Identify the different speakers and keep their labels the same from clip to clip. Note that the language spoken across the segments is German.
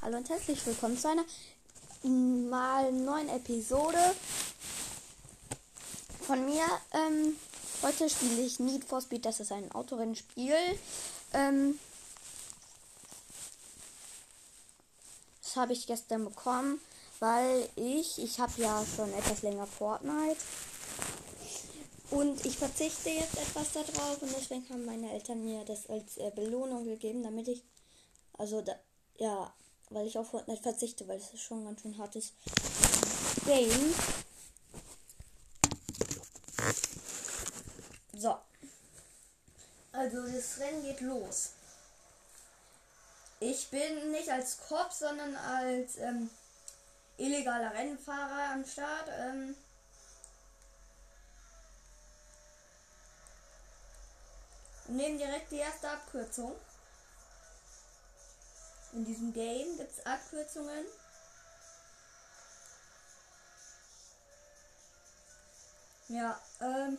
Speaker 1: Hallo und herzlich willkommen zu einer mal neuen Episode von mir. Ähm, heute spiele ich Need for Speed, das ist ein Autorennspiel. Ähm, das habe ich gestern bekommen, weil ich, ich habe ja schon etwas länger Fortnite. Und ich verzichte jetzt etwas darauf und deswegen haben meine Eltern mir das als äh, Belohnung gegeben, damit ich, also da, ja, weil ich auf Fortnite verzichte, weil es ist schon ganz schön hartes Game. So. Also das Rennen geht los. Ich bin nicht als Cop, sondern als ähm, illegaler Rennfahrer am Start. Ähm, nehmen direkt die erste Abkürzung. In diesem Game gibt es Abkürzungen. Ja, ähm.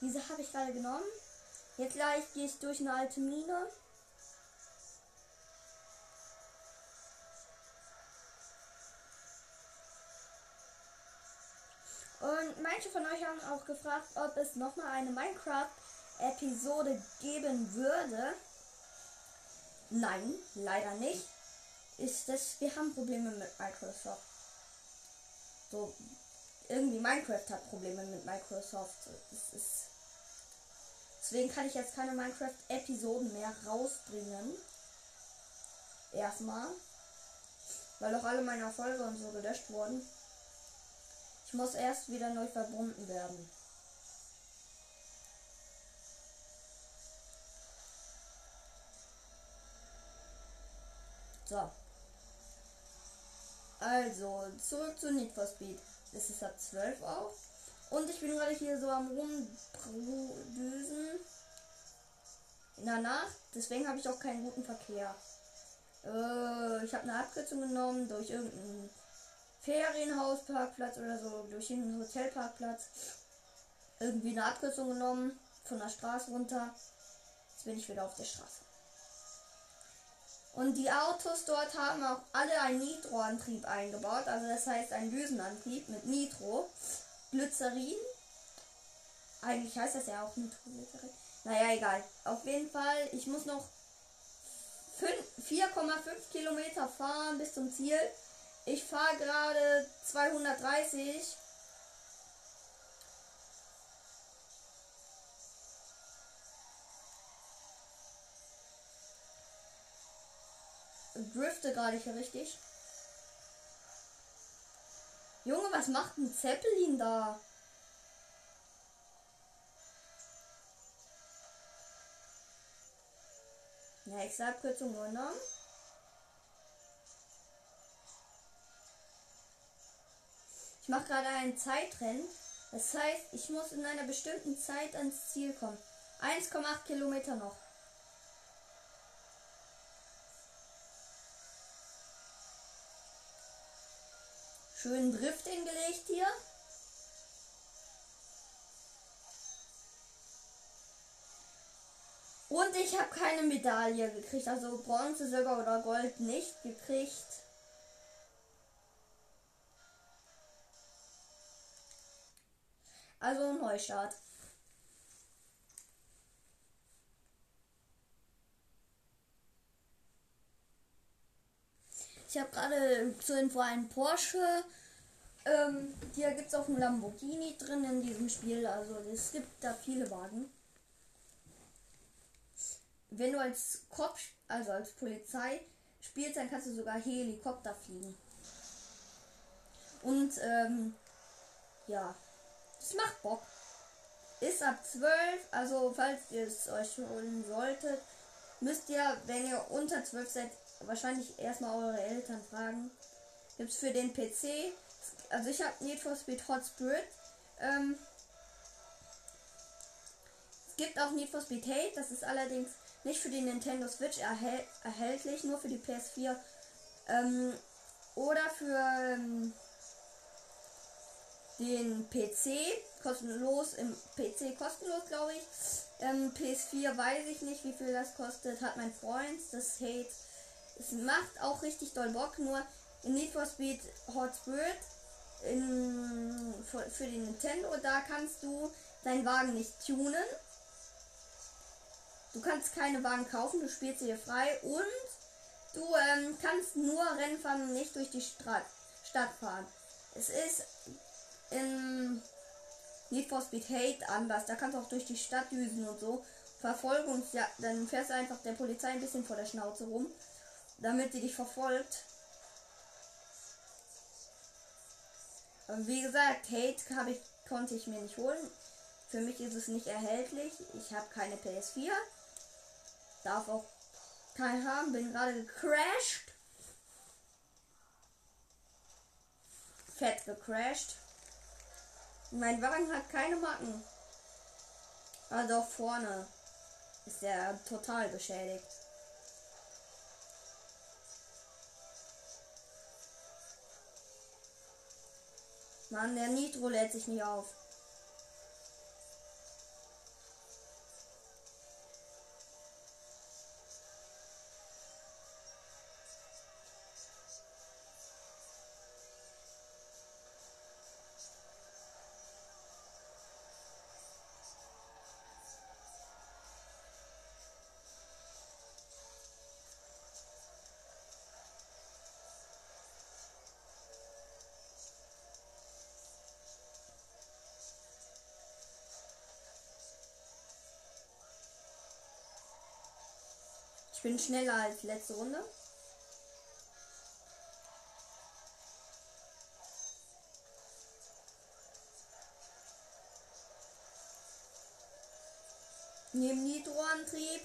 Speaker 1: Diese habe ich gerade genommen. Jetzt gleich gehe ich durch eine alte Mine. Und manche von euch haben auch gefragt, ob es nochmal eine Minecraft-Episode geben würde. Nein, leider nicht. Ist das, wir haben Probleme mit Microsoft. So, irgendwie Minecraft hat Probleme mit Microsoft. Das ist, deswegen kann ich jetzt keine Minecraft-Episoden mehr rausbringen. Erstmal. Weil auch alle meine Erfolge und so gelöscht wurden. Ich muss erst wieder neu verbunden werden. So. Also, zurück zu Need for Speed. Es ist ab 12 auf. Und ich bin gerade hier so am rumdüsen. In der Nacht. Deswegen habe ich auch keinen guten Verkehr. Äh, ich habe eine Abkürzung genommen durch irgendeinen Ferienhausparkplatz oder so. Durch einen Hotelparkplatz. Irgendwie eine Abkürzung genommen. Von der Straße runter. Jetzt bin ich wieder auf der Straße. Und die Autos dort haben auch alle einen Nitro-Antrieb eingebaut. Also das heißt ein Düsenantrieb mit Nitro. Glycerin. Eigentlich heißt das ja auch Nitroglycerin. Naja, egal. Auf jeden Fall, ich muss noch 4,5 Kilometer fahren bis zum Ziel. Ich fahre gerade 230. drifte gerade hier richtig. Junge, was macht ein Zeppelin da? Nächste Abkürzung genommen. Ich mache gerade ein Zeitrennen. Das heißt, ich muss in einer bestimmten Zeit ans Ziel kommen. 1,8 Kilometer noch. Schön Drift hingelegt hier. Und ich habe keine Medaille gekriegt, also Bronze, Silber oder Gold nicht gekriegt. Also Neustart. Ich habe gerade zur Info einen Porsche. Ähm, hier gibt es auch einen Lamborghini drin in diesem Spiel. Also es gibt da viele Wagen. Wenn du als Kopf, also als Polizei spielst, dann kannst du sogar Helikopter fliegen. Und ähm, ja, das macht Bock. Ist ab 12, also falls ihr es euch holen solltet, müsst ihr, wenn ihr unter 12 seid, wahrscheinlich erstmal eure Eltern fragen. Gibt es für den PC, also ich habe Need for Speed Hot Spirit. Ähm, es gibt auch Need for Speed Hate, das ist allerdings nicht für die Nintendo Switch erhält erhältlich, nur für die PS4. Ähm, oder für ähm, den PC, kostenlos, im PC kostenlos, glaube ich. Ähm, PS4 weiß ich nicht, wie viel das kostet, hat mein Freund, das Hate Es macht auch richtig doll Bock, nur in Need for Speed Hot Spirit in, für, für den Nintendo, da kannst du deinen Wagen nicht tunen. Du kannst keine Wagen kaufen, du spielst sie dir frei und du ähm, kannst nur Rennen fahren nicht durch die Stra Stadt fahren. Es ist in Need for Speed Hate anders. Da kannst du auch durch die Stadt düsen und so. Verfolgungs ja, dann fährst du einfach der Polizei ein bisschen vor der Schnauze rum, damit sie dich verfolgt. Aber wie gesagt, Hate ich, konnte ich mir nicht holen. Für mich ist es nicht erhältlich. Ich habe keine PS4. Darf auch keinen haben. Bin gerade gecrashed. Fett gecrashed. Mein Wagen hat keine Macken. Also vorne ist der total beschädigt. Mann, der Nitro lädt sich nicht auf. Ich bin schneller als letzte Runde. Neben Nitro-Antrieb.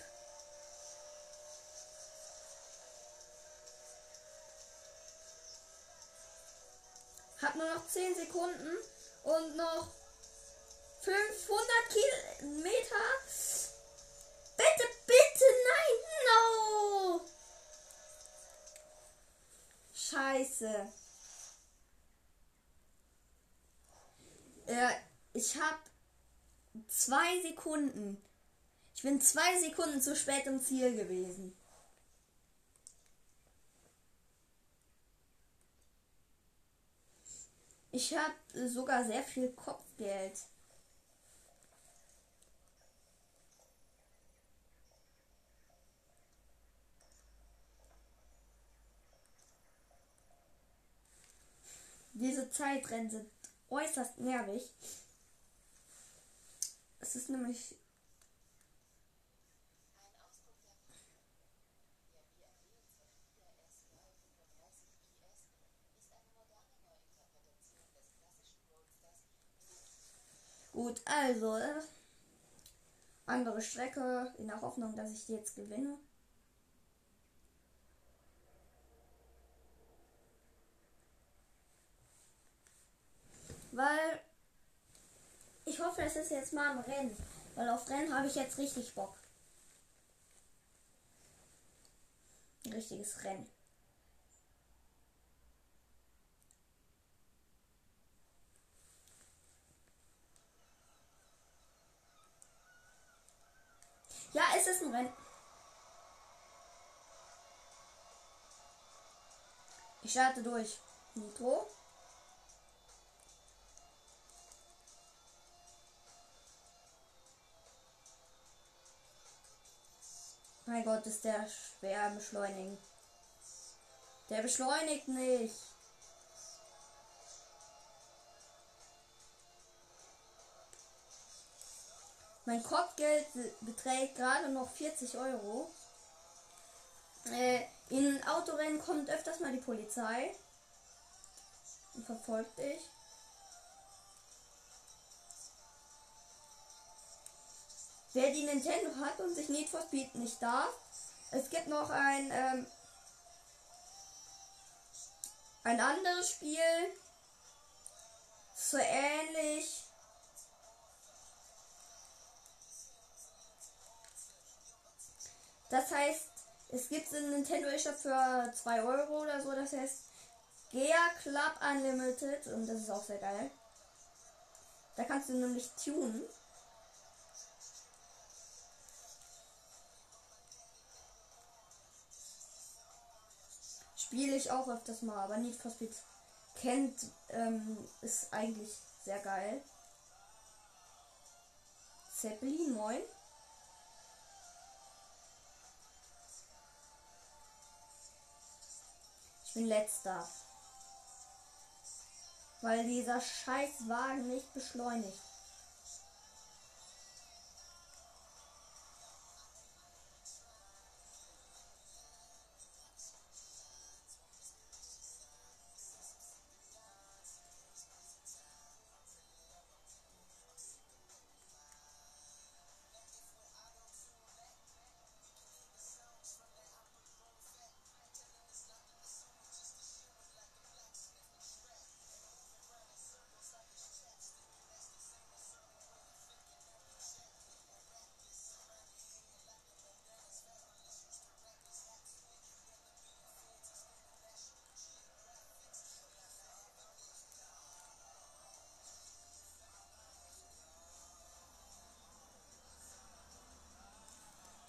Speaker 1: Hat nur noch 10 Sekunden und noch 500 Kilometer. Scheiße. Äh, ich hab zwei Sekunden. Ich bin zwei Sekunden zu spät im Ziel gewesen. Ich habe sogar sehr viel Kopfgeld. Diese Zeitrennen sind äußerst nervig. Es ist nämlich Gut, also äh, andere Strecke in der Hoffnung, dass ich die jetzt gewinne. Weil ich hoffe, es ist jetzt mal ein Rennen. Weil auf Rennen habe ich jetzt richtig Bock. Ein richtiges Rennen. Ja, es ist ein Rennen. Ich starte durch. Nitro. Mein Gott, ist der schwer beschleunigen. Der beschleunigt nicht. Mein Kopfgeld beträgt gerade noch 40 Euro. Äh, in Autorennen kommt öfters mal die Polizei und verfolgt dich. Wer die Nintendo hat und sich Need for Speed nicht darf, es gibt noch ein ähm, ein anderes Spiel, so ähnlich. Das heißt, es gibt einen Nintendo eShop für 2 Euro oder so. Das heißt Gea Club Unlimited und das ist auch sehr geil. Da kannst du nämlich tunen. Spiele ich auch öfters mal, aber Need for Speed kennt ähm, ist eigentlich sehr geil. Zeppelin, moin. Ich bin letzter. Weil dieser scheiß Wagen nicht beschleunigt.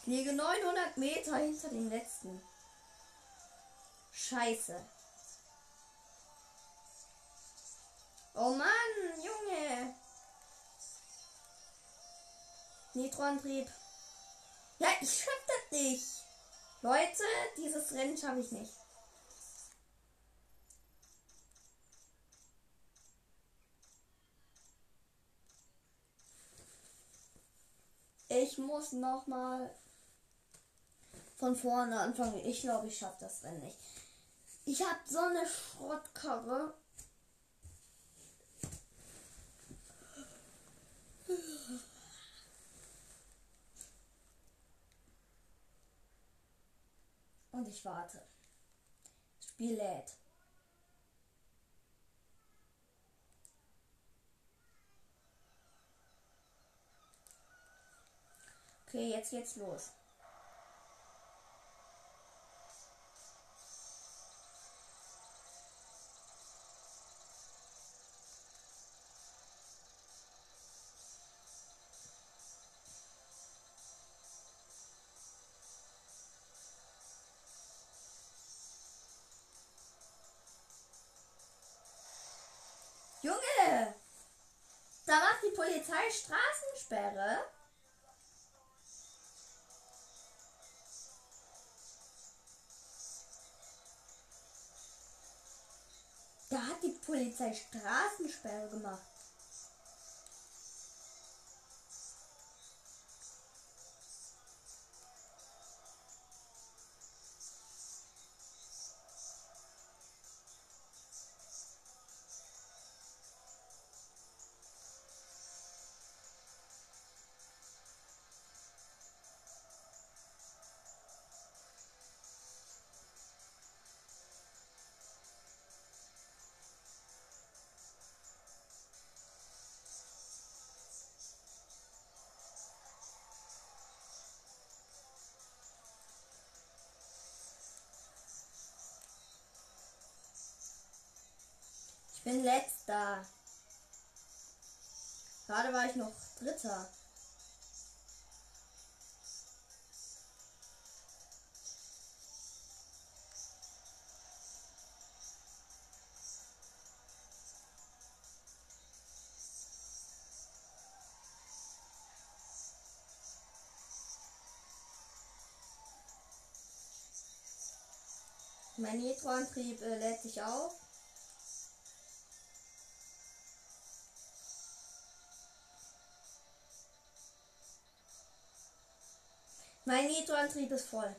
Speaker 1: Ich liege 900 Meter hinter dem letzten. Scheiße. Oh Mann, Junge. Nitroantrieb. Ja, ich schaff das nicht. Leute, dieses Rennen schaffe ich nicht. Ich muss noch mal von vorne anfangen. Ich glaube, ich schaffe das Rennen nicht. Ich habe so eine Schrottkarre. Und ich warte. Das Spiel lädt. Okay, jetzt geht's los. Polizei Straßensperre. Da hat die Polizei Straßensperre gemacht. Letzter. Gerade war ich noch dritter. Mein Nitroantrieb äh, lädt sich auf. Mein Nitroantrieb ist voll.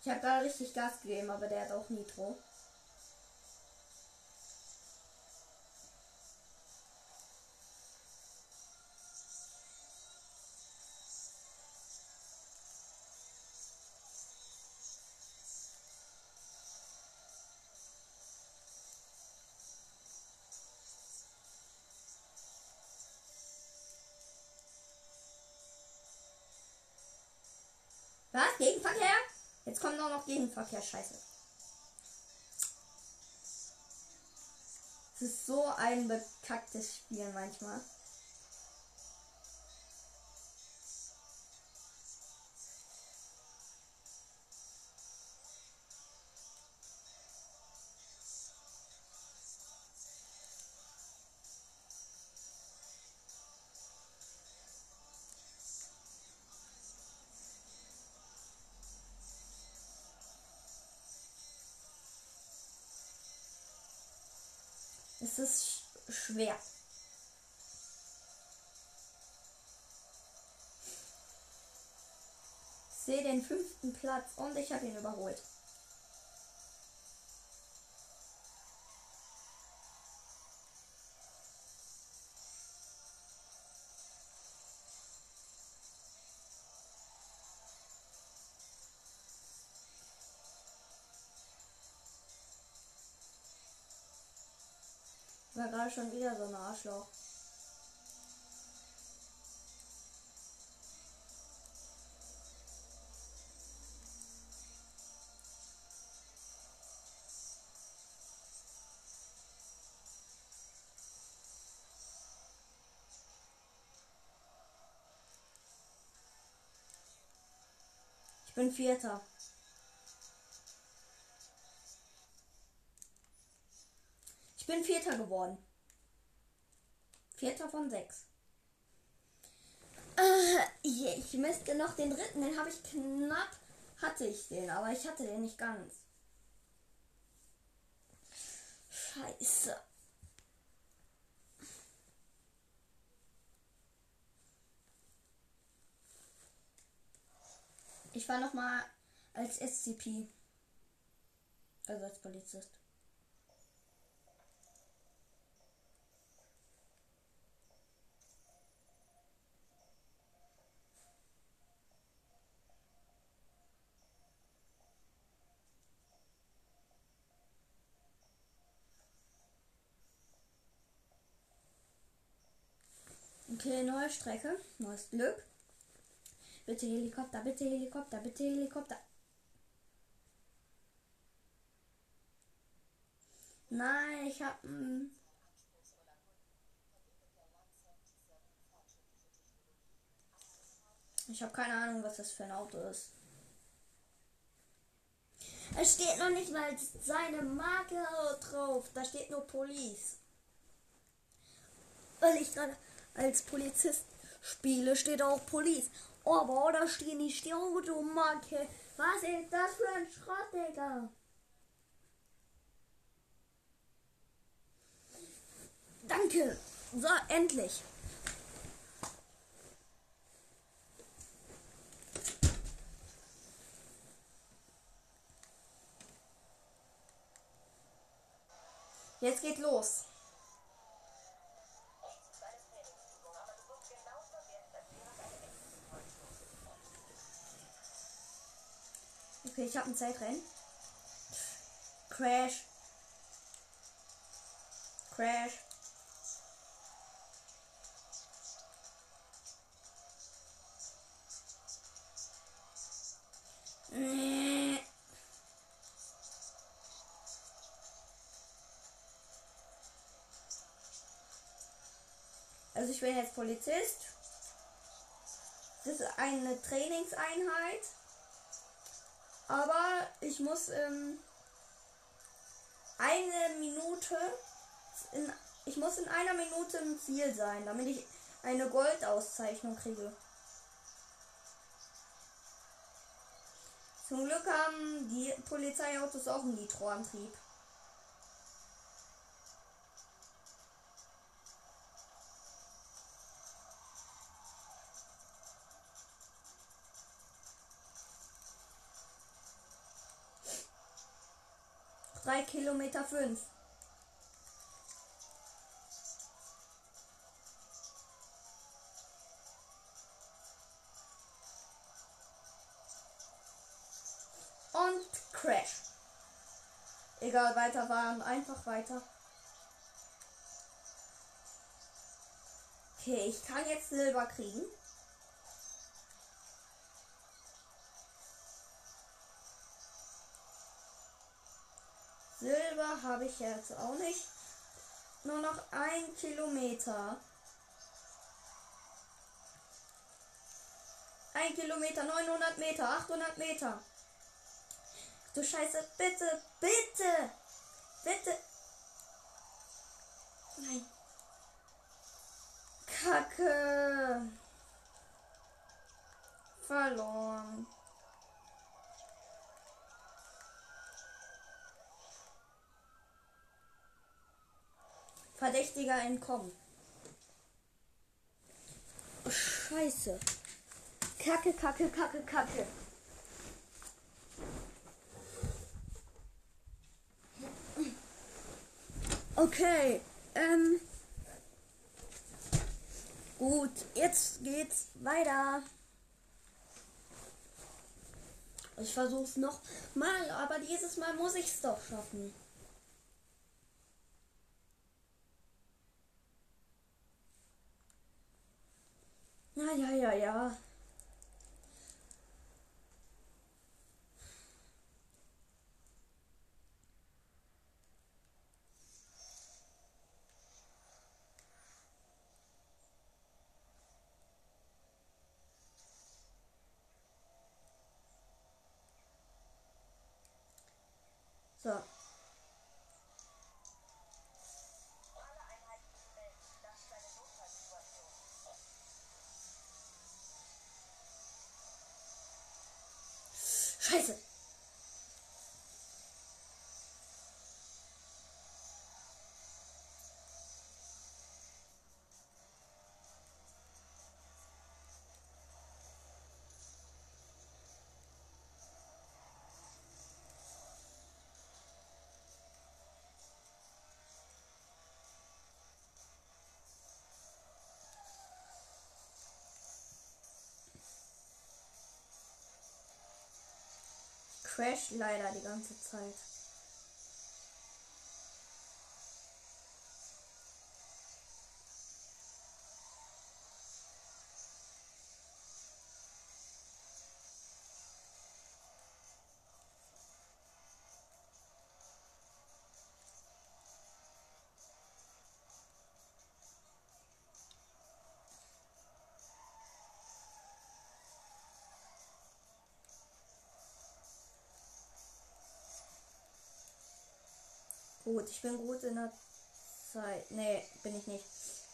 Speaker 1: Ich habe da richtig Gas gegeben, aber der hat auch Nitro. Gegenverkehr scheiße. Es ist so ein bekacktes Spiel manchmal. Schwer. Sehe den fünften Platz und ich habe ihn überholt. War gerade schon wieder so ein Arschloch. Ich bin Vierter. Bin Vierter geworden. Vierter von sechs. Äh, ich müsste noch den dritten, den habe ich knapp, hatte ich den, aber ich hatte den nicht ganz. Scheiße. Ich war noch mal als SCP. Also als Polizist. Okay, neue Strecke, neues Glück. Bitte Helikopter, bitte Helikopter, bitte Helikopter. Nein, ich hab. mm, Ich habe keine Ahnung, was das für ein Auto ist. Es steht noch nicht mal seine Marke drauf. Da steht nur Police. Weil ich gerade als Polizist spiele, steht auch Police. Aber da steht nicht die Automarke. Was ist das für ein Schrott, Digga? Danke. So, endlich. Jetzt geht los. Okay, ich habe ein Zeitrennen. Crash. Crash. Nee. Also ich bin jetzt Polizist. Das ist eine Trainingseinheit. Aber ich muss ähm, eine Minute in, ich muss in einer Minute im Ziel sein, damit ich eine Goldauszeichnung kriege. Zum Glück haben die Polizeiautos auch einen Nitroantrieb. Drei Kilometer fünf. Und Crash. Egal, weiterfahren, einfach weiter. Okay, ich kann jetzt Silber kriegen. Silber habe ich jetzt auch nicht. Nur noch ein Kilometer. Ein Kilometer, 900 Meter, 800 Meter. Du Scheiße, bitte, bitte, bitte. Nein. Kacke. Verloren. Verdächtiger entkommen. Oh, Scheiße. Kacke, kacke, kacke, kacke. Okay, ähm. Gut, jetzt geht's weiter. Ich versuch's noch mal, aber dieses Mal muss ich's doch schaffen. Ja, ja, ja, ja. Crash leider die ganze Zeit. Gut, ich bin gut in der Zeit. Nee, bin ich nicht.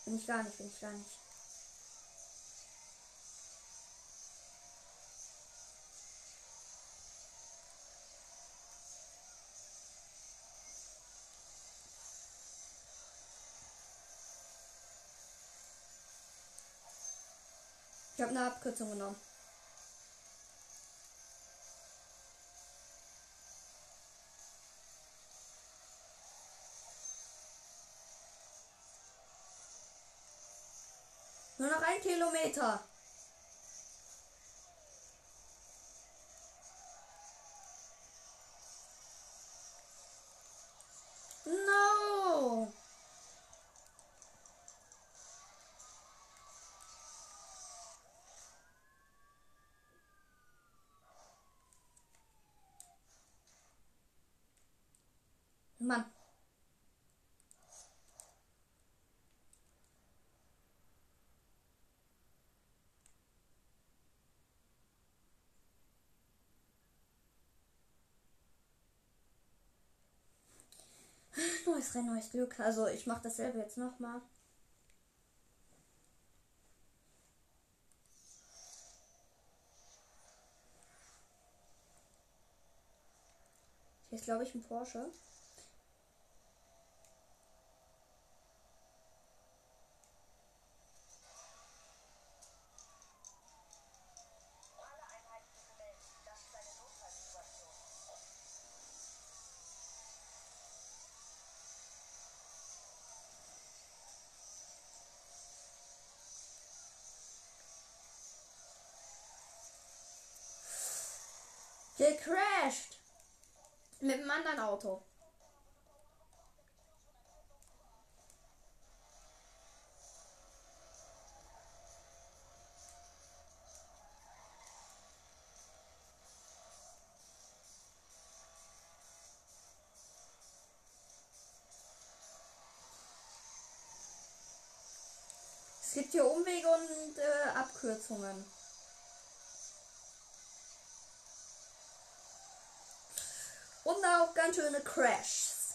Speaker 1: Bin ich gar nicht, bin ich gar nicht. Ich habe eine Abkürzung genommen. Ein Kilometer. No. Mann. Neues Rennen, neues Glück. Also ich mache dasselbe jetzt nochmal. Hier ist glaube ich ein Porsche. an dein Auto. Es gibt hier Umwege und äh, Abkürzungen. Schöne Crashs.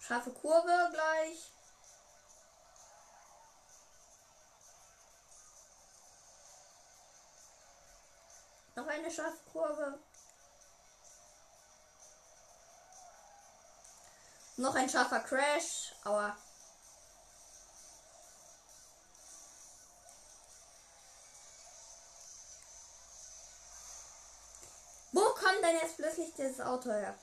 Speaker 1: Scharfe Kurve gleich. Noch eine scharfe Kurve. Noch ein scharfer Crash. Aua. Denn jetzt plötzlich dieses Auto her?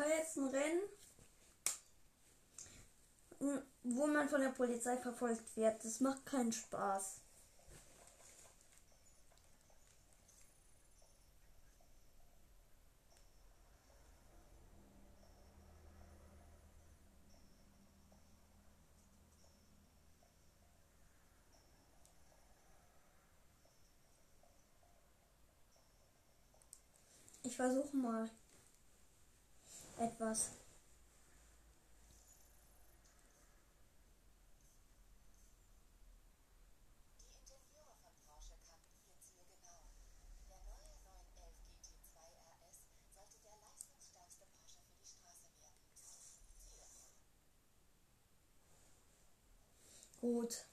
Speaker 1: Fahre jetzt ein Rennen, wo man von der Polizei verfolgt wird. Das macht keinen Spaß. Ich versuche mal etwas.
Speaker 2: Die Ingenieure von Porsche kannten ihr Ziel genau. Der neue 911 GT2 RS sollte der leistungsstärkste Porsche für die Straße werden. Ziel
Speaker 1: Gut.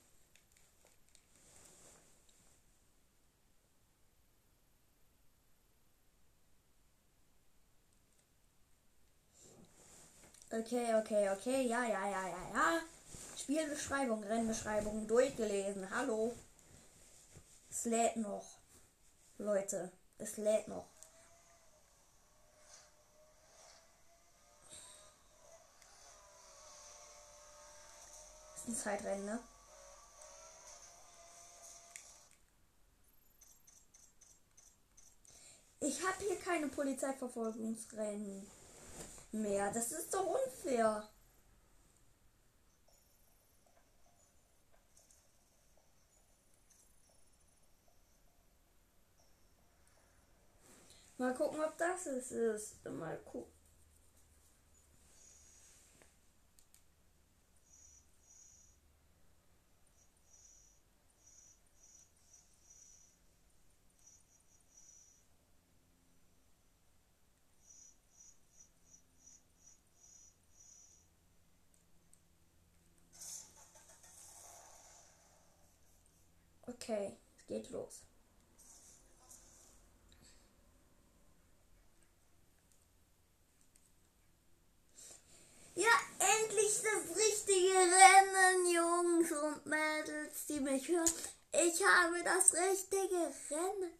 Speaker 1: Okay, okay, okay. Ja, ja, ja, ja, ja. Spielbeschreibung, Rennbeschreibung durchgelesen. Hallo. Es lädt noch. Leute, es lädt noch. Ist ein Zeitrennen, ne? Ich habe hier keine Polizeiverfolgungsrennen mehr. Das ist doch unfair. Mal gucken, ob das es ist. Mal gucken. Okay, es geht los. Ja, endlich das richtige Rennen, Jungs und Mädels, die mich hören. Ich habe das richtige Rennen.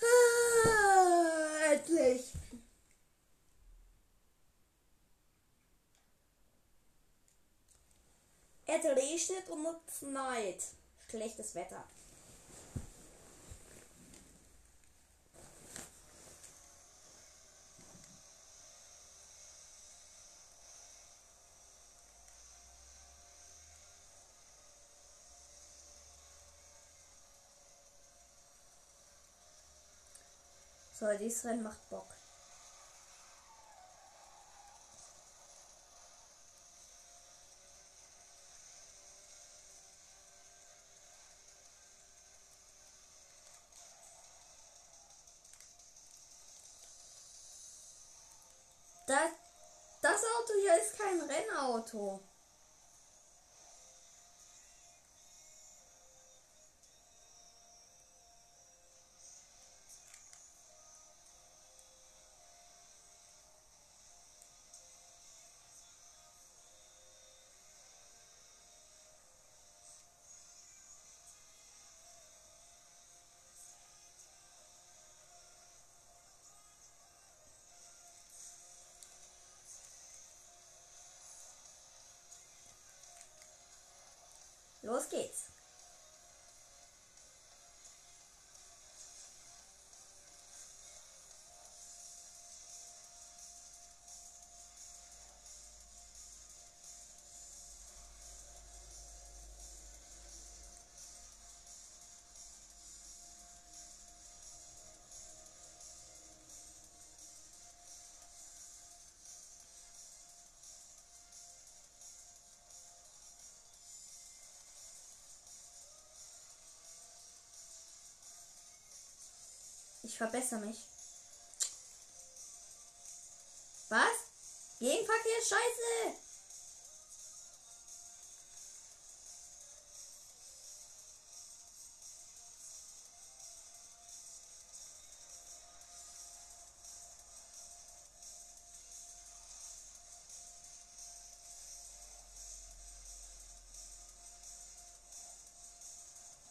Speaker 1: Ah, endlich. Es regnet und es schneit. Schlechtes Wetter. So, dieses Rennen macht Bock. Ist kein Rennauto. Los geht's. Ich verbessere mich. Was? Gegenverkehr ist scheiße.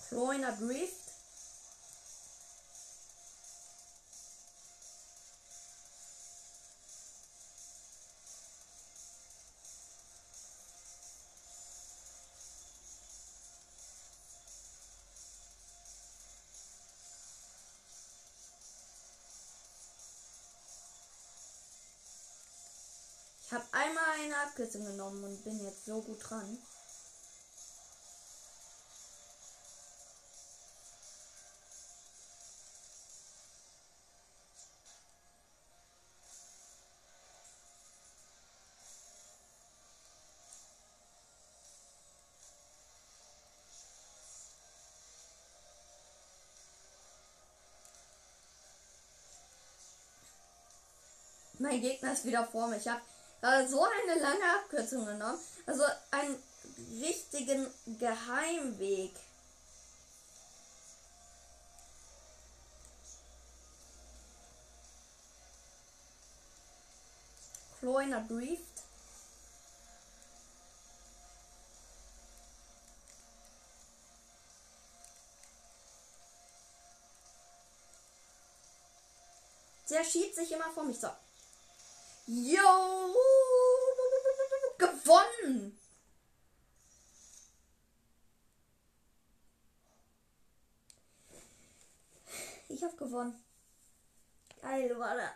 Speaker 1: Kleiner Drift. Abkürzung genommen und bin jetzt so gut dran. Mein Gegner ist wieder vor mir. Ich habe äh, so eine lange Abkürzung genommen. Also einen richtigen Geheimweg. Kleiner Drift. Der schiebt sich immer vor mich. So. Yo! Gewonnen! Ich hab gewonnen. Geil, warte.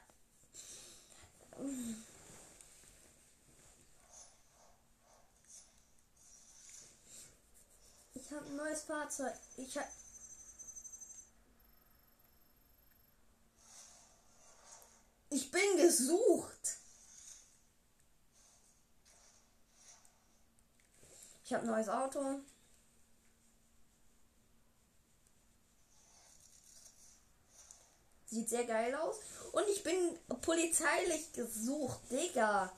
Speaker 1: Ich hab ein neues Fahrzeug. Ich hab. Ich bin gesucht. Ich habe ein neues Auto. Sieht sehr geil aus. Und ich bin polizeilich gesucht, Digga.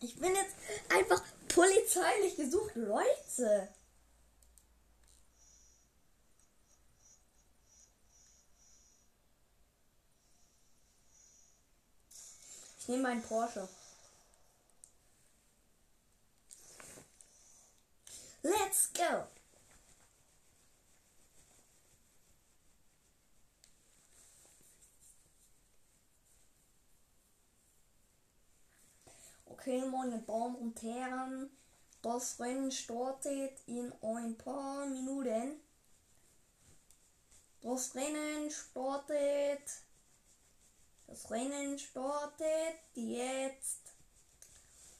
Speaker 1: Ich bin jetzt einfach polizeilich gesucht, Leute. Nehme meinen Porsche. Let's go. Okay, meine Damen und Herren, das Rennen startet in ein paar Minuten. Das Rennen startet. Das Rennen startet jetzt.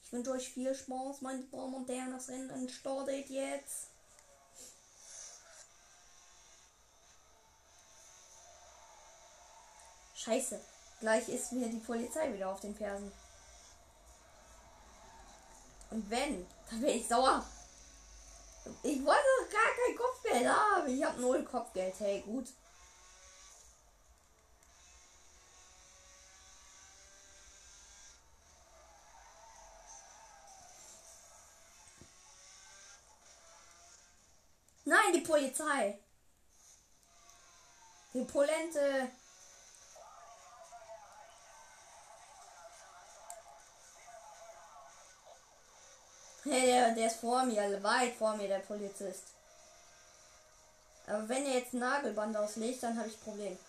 Speaker 1: Ich wünsche euch viel Spaß, meine Damen und Herren. Das Rennen startet jetzt. Scheiße. Gleich ist mir die Polizei wieder auf den Fersen. Und wenn, dann bin ich sauer. Ich wollte doch gar kein Kopfgeld haben. Ich habe null Kopfgeld. Hey, gut. Nein, die Polizei. Die Polente. Hey, der, der ist vor mir, weit vor mir, der Polizist. Aber wenn er jetzt Nagelband auslegt, dann habe ich ein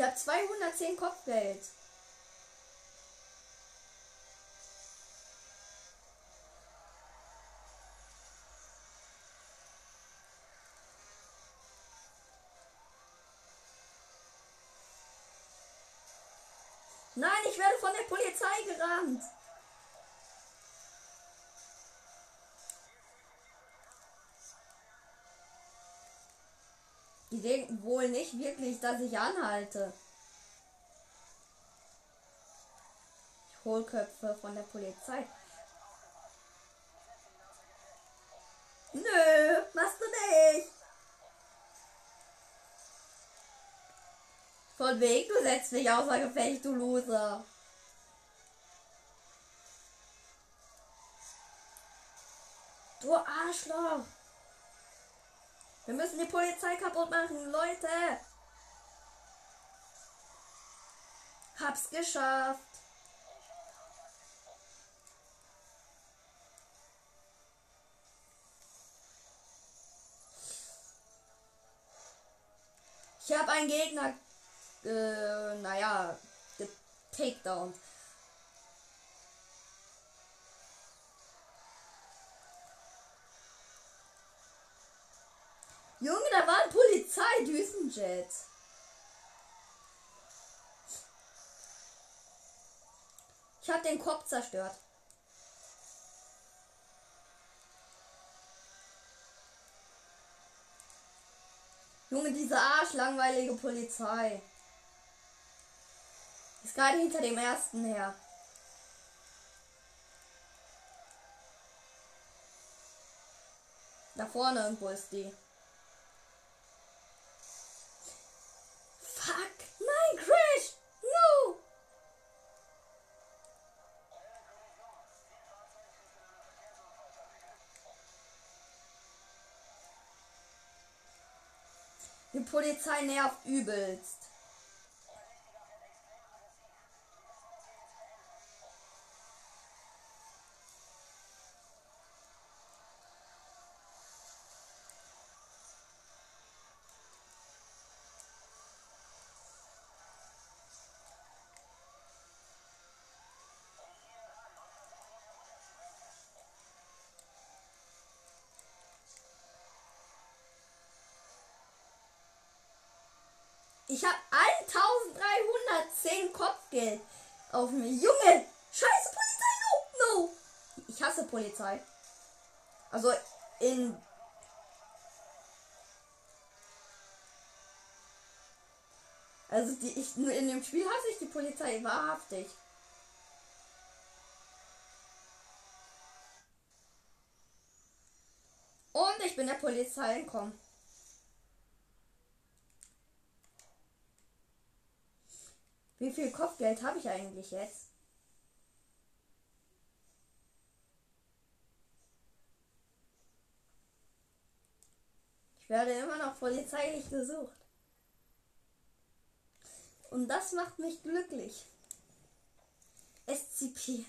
Speaker 1: Ich habe 210 Kopfgeld. Nein, ich werde von der Polizei gerannt. Die denken wohl nicht wirklich, dass ich anhalte. Ich Hohlköpfe von der Polizei. Nö, machst du nicht. Von wegen, du setzt mich außer Gefecht, du Loser. Du Arschloch. Wir müssen die Polizei kaputt machen, Leute. Hab's geschafft. Ich habe einen Gegner, äh, naja, getakedown. Junge, da war ein Polizeidüsenjet. Ich hab den Kopf zerstört. Junge, diese arschlangweilige Polizei. Ist gerade hinter dem ersten her. Da vorne irgendwo ist die. Nein, Crash! No! Die Polizei nervt übelst. Ich habe 1310 Kopfgeld auf mir. Junge! Scheiße Polizei! No! No! Ich hasse Polizei. Also in. Also die, ich, in dem Spiel hasse ich die Polizei wahrhaftig. Und ich bin der Polizei entkommen. Wie viel Kopfgeld habe ich eigentlich jetzt? Ich werde immer noch polizeilich gesucht. Und das macht mich glücklich. SCP.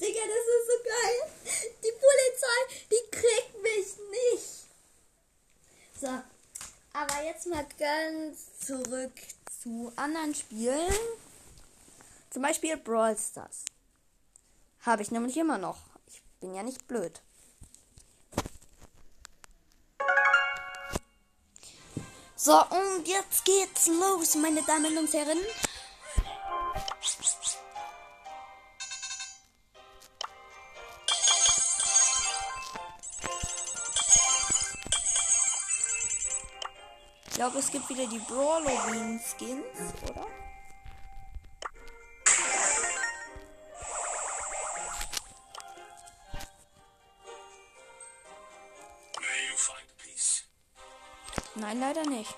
Speaker 1: Digga, das ist so geil. Die Polizei, die kriegt mich nicht. So, aber jetzt mal ganz zurück zu anderen Spielen. Zum Beispiel Brawl Stars. Habe ich nämlich immer noch. Ich bin ja nicht blöd. So, und jetzt geht's los, meine Damen und Herren. Glaube, es gibt wieder die Brawloween Skins, oder?
Speaker 3: May you find peace.
Speaker 1: Nein, leider nicht.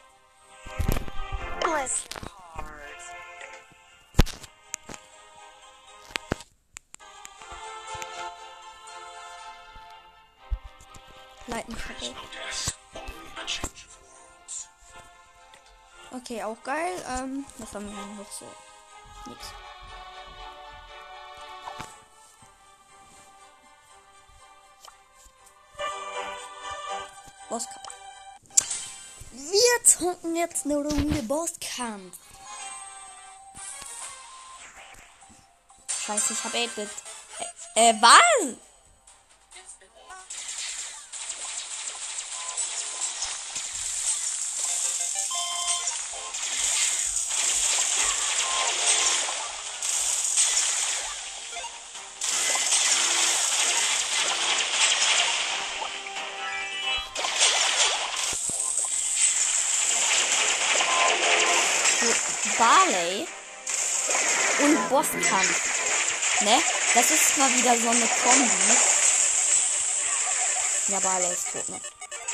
Speaker 1: auch geil. Ähm, was haben wir noch so? Nix. Bosskampf. Wir zocken jetzt eine Runde Bosskampf. Scheiße, ich hab 8-Bit. Äh, äh, was? Barley und Bosskampf. Ne? Das ist mal wieder so eine Kombi. Ja, Barley ist tot, ne?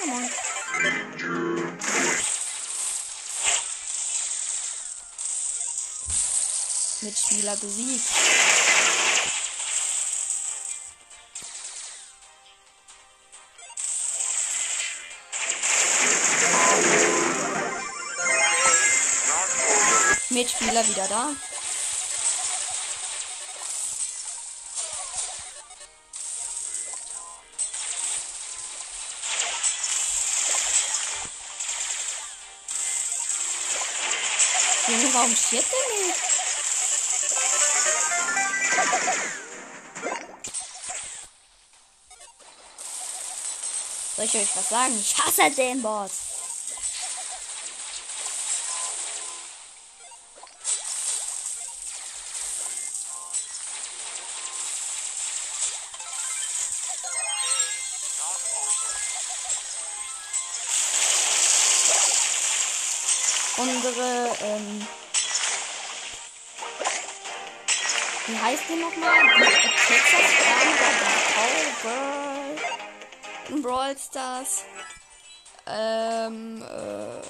Speaker 1: Ja, moin. Mitspieler besiegt. Mitspieler wieder da. Junge, warum stirbt der nicht? Soll ich euch was sagen? Ich hasse den Boss. Unsere, ähm, wie heißt die nochmal? Die Texas Cowgirl in Brawl Stars. Ähm, äh,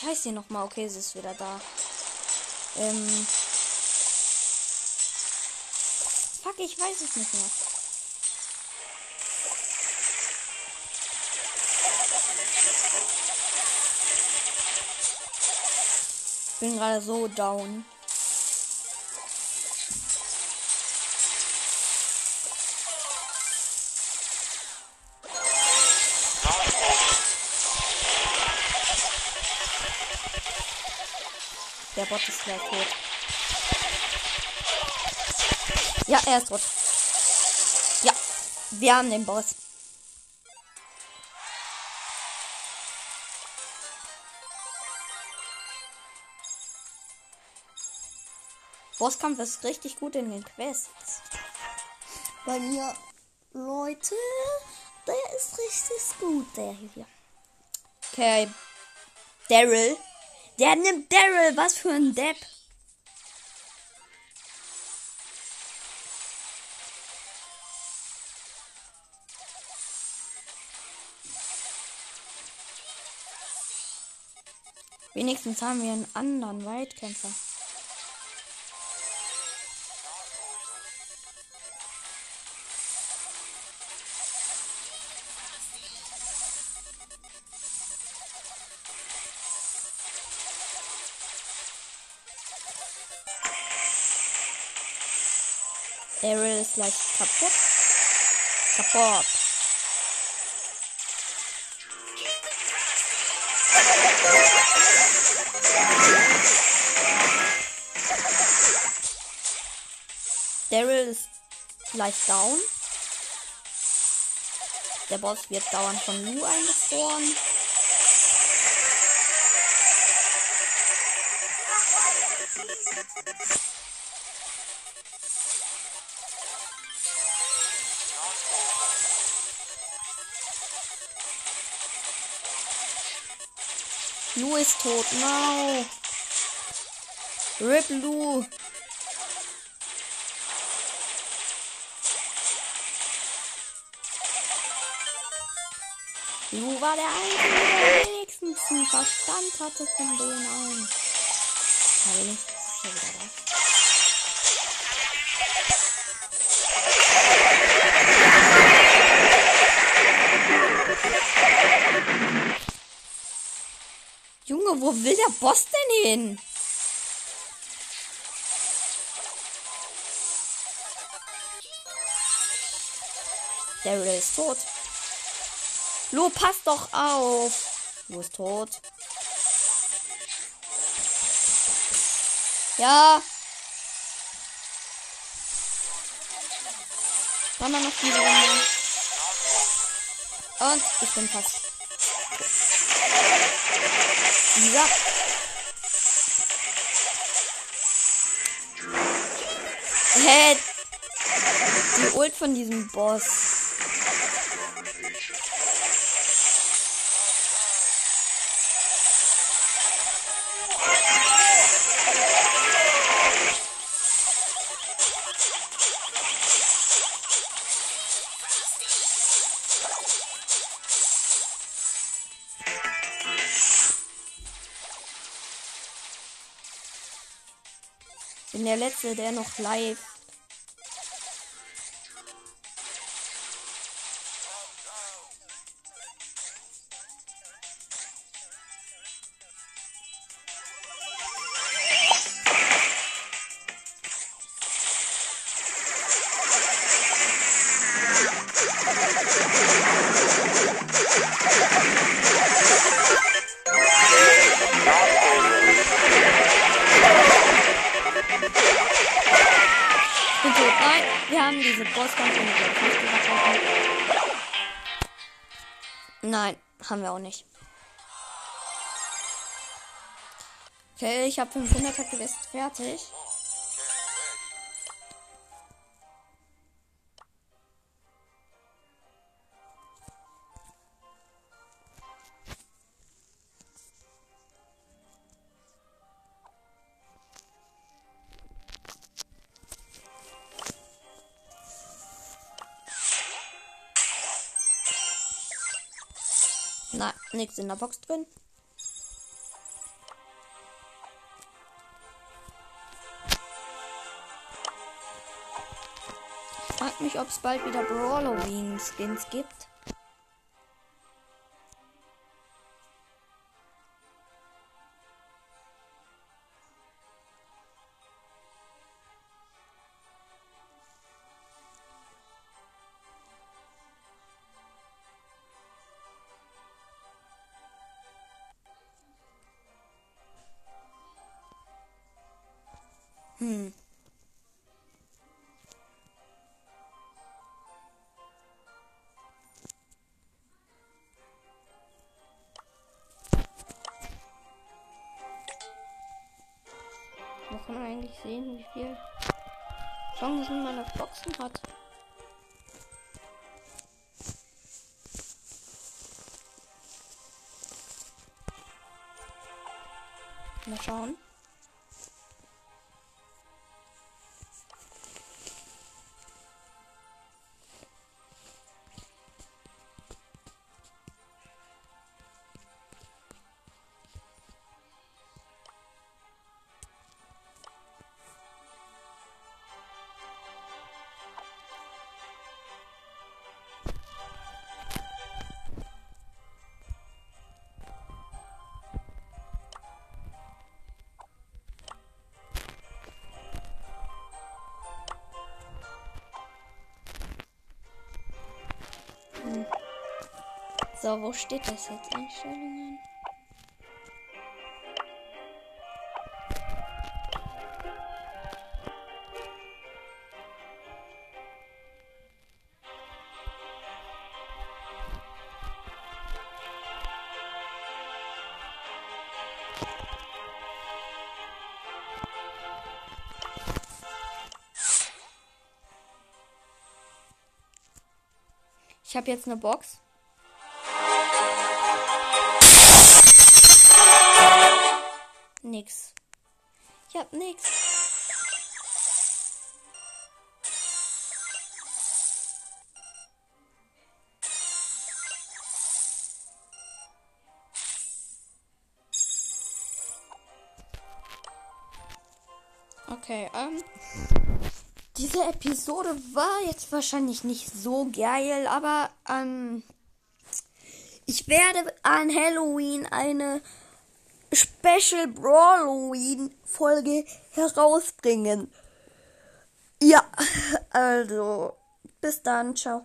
Speaker 1: Wie heißt die nochmal? Okay, sie ist wieder da. Ähm. Fuck, ich weiß es nicht mehr. Bin gerade so down. Der Bot ist gleich tot. Ja, er ist tot. Ja, wir haben den Boss. Bosskampf ist richtig gut in den Quests. Bei mir, Leute, der ist richtig gut, der hier. Okay. Daryl. Der nimmt Daryl, was für ein Depp. Wenigstens haben wir einen anderen Waldkämpfer. Daryl ist gleich kaputt. Kaputt. Daryl ist gleich down. Der Boss wird dauernd von Lu eingefroren. Ist tot. No. Rip Lu. Lu war der Einzige, der wenigstens einen Verstand hatte von denen allen. Ja, wenigstens Junge, wo will der Boss denn hin? Daryl ist tot. Lo, pass doch auf. Lo ist tot. Ja. Machen wir noch die Runde. Und ich bin fast. Ja. Hä? Die Ult von diesem Boss. Letzte, der noch live. Okay, ich habe 500er Quest fertig. Nein, nichts in der Box drin. Ich frag mich, ob es bald wieder Brawloween-Skins gibt. Sehen, wie viel Chancen man auf Boxen hat? Mal schauen. So, wo steht das jetzt? Einstellungen. Ich habe jetzt eine Box. Episode war jetzt wahrscheinlich nicht so geil, aber ähm. Ich werde an Halloween eine Special Brawloween Folge herausbringen. Ja, also bis dann, ciao.